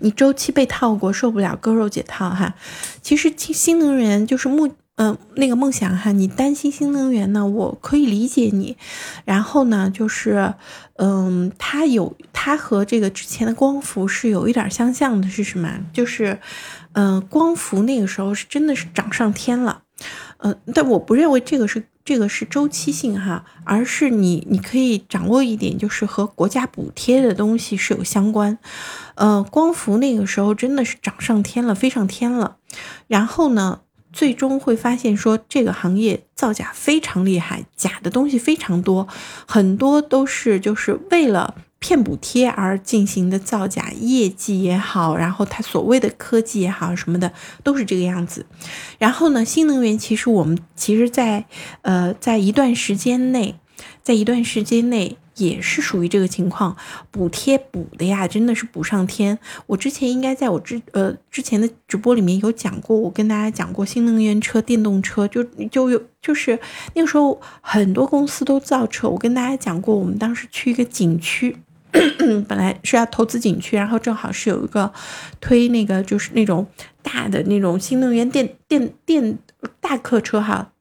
你周期被套过，受不了割肉解套哈。其实新能源就是目。嗯，那个梦想哈，你担心新能源呢，我可以理解你。然后呢，就是，嗯，它有它和这个之前的光伏是有一点相像的，是什么？就是，嗯，光伏那个时候是真的是涨上天了。嗯，但我不认为这个是这个是周期性哈，而是你你可以掌握一点，就是和国家补贴的东西是有相关。呃，光伏那个时候真的是涨上天了，飞上天了。然后呢？最终会发现，说这个行业造假非常厉害，假的东西非常多，很多都是就是为了骗补贴而进行的造假，业绩也好，然后它所谓的科技也好什么的，都是这个样子。然后呢，新能源其实我们其实在呃在一段时间内，在一段时间内。也是属于这个情况，补贴补的呀，真的是补上天。我之前应该在我之呃之前的直播里面有讲过，我跟大家讲过新能源车、电动车，就就有就是那个时候很多公司都造车。我跟大家讲过，我们当时去一个景区，本来是要投资景区，然后正好是有一个推那个就是那种大的那种新能源电电电大客车哈，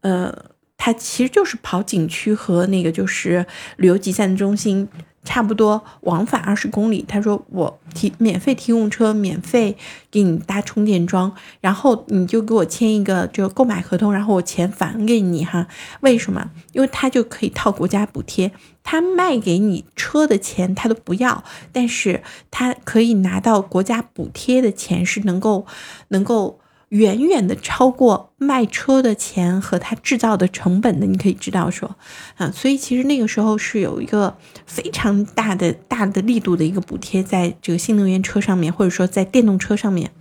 呃。它其实就是跑景区和那个就是旅游集散中心差不多往返二十公里。他说我提免费提供车，免费给你搭充电桩，然后你就给我签一个就购买合同，然后我钱返给你哈。为什么？因为他就可以套国家补贴，他卖给你车的钱他都不要，但是他可以拿到国家补贴的钱是能够能够。远远的超过卖车的钱和它制造的成本的，你可以知道说，啊，所以其实那个时候是有一个非常大的大的力度的一个补贴在这个新能源车上面，或者说在电动车上面。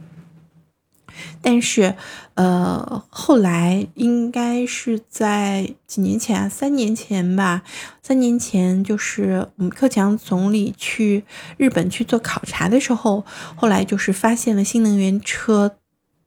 但是，呃，后来应该是在几年前啊，三年前吧，三年前就是我们克强总理去日本去做考察的时候，后来就是发现了新能源车。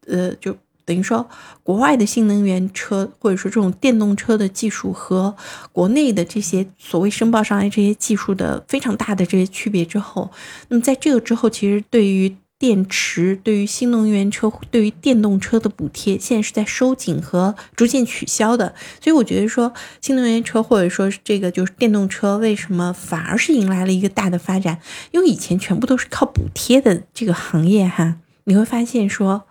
呃，就等于说，国外的新能源车或者说这种电动车的技术和国内的这些所谓申报上来这些技术的非常大的这些区别之后，那么在这个之后，其实对于电池、对于新能源车、对于电动车的补贴，现在是在收紧和逐渐取消的。所以我觉得说，新能源车或者说这个就是电动车，为什么反而是迎来了一个大的发展？因为以前全部都是靠补贴的这个行业哈，你会发现说。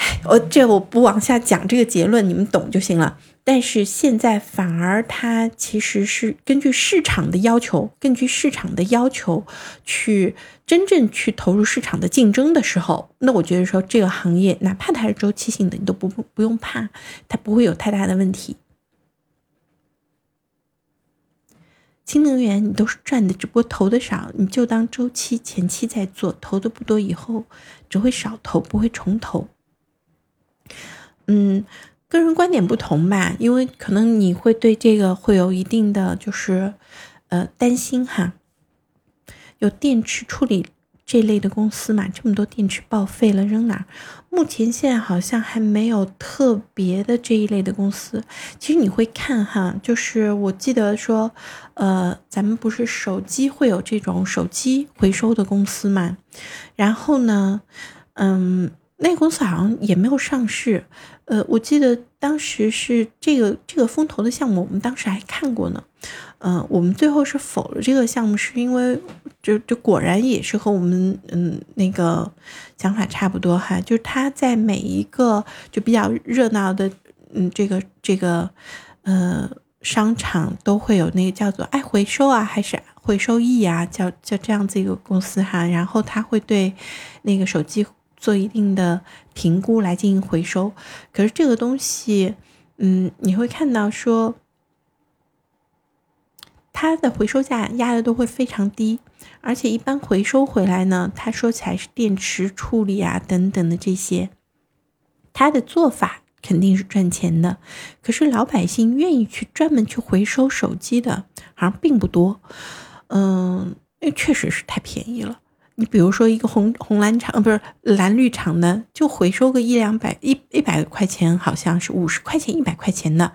我这我不往下讲这个结论，你们懂就行了。但是现在反而它其实是根据市场的要求，根据市场的要求去真正去投入市场的竞争的时候，那我觉得说这个行业哪怕它是周期性的，你都不不用怕，它不会有太大的问题。新能源你都是赚的，只不过投的少，你就当周期前期在做，投的不多，以后只会少投，不会重投。嗯，个人观点不同吧，因为可能你会对这个会有一定的就是呃担心哈。有电池处理这类的公司嘛，这么多电池报废了扔哪儿？目前现在好像还没有特别的这一类的公司。其实你会看哈，就是我记得说，呃，咱们不是手机会有这种手机回收的公司嘛？然后呢，嗯。那个公司好像也没有上市，呃，我记得当时是这个这个风投的项目，我们当时还看过呢，嗯，我们最后是否了这个项目，是因为就就果然也是和我们嗯那个想法差不多哈，就是他在每一个就比较热闹的嗯这个这个呃商场都会有那个叫做爱回收啊还是回收易啊，叫叫这样子一个公司哈，然后他会对那个手机。做一定的评估来进行回收，可是这个东西，嗯，你会看到说，它的回收价压的都会非常低，而且一般回收回来呢，它说起来是电池处理啊等等的这些，它的做法肯定是赚钱的，可是老百姓愿意去专门去回收手机的，好像并不多，嗯，因为确实是太便宜了。你比如说一个红红蓝厂，呃，不是蓝绿厂的，就回收个一两百一一百块钱，好像是五十块钱一百块钱的，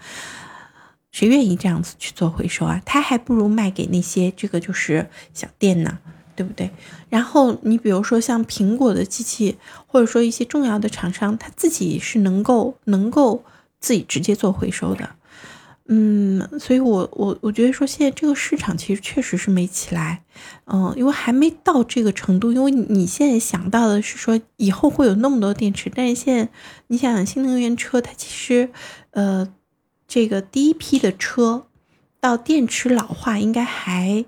谁愿意这样子去做回收啊？他还不如卖给那些这个就是小店呢，对不对？然后你比如说像苹果的机器，或者说一些重要的厂商，他自己是能够能够自己直接做回收的。嗯，所以我我我觉得说现在这个市场其实确实是没起来，嗯，因为还没到这个程度。因为你现在想到的是说以后会有那么多电池，但是现在你想新能源车，它其实呃这个第一批的车到电池老化应该还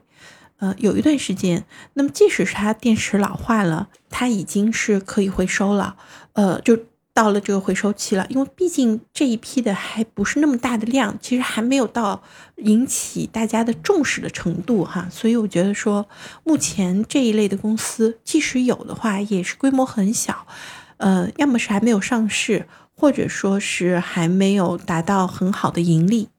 呃有一段时间。那么即使是它电池老化了，它已经是可以回收了，呃就。到了这个回收期了，因为毕竟这一批的还不是那么大的量，其实还没有到引起大家的重视的程度哈，所以我觉得说，目前这一类的公司，即使有的话，也是规模很小，呃，要么是还没有上市，或者说是还没有达到很好的盈利。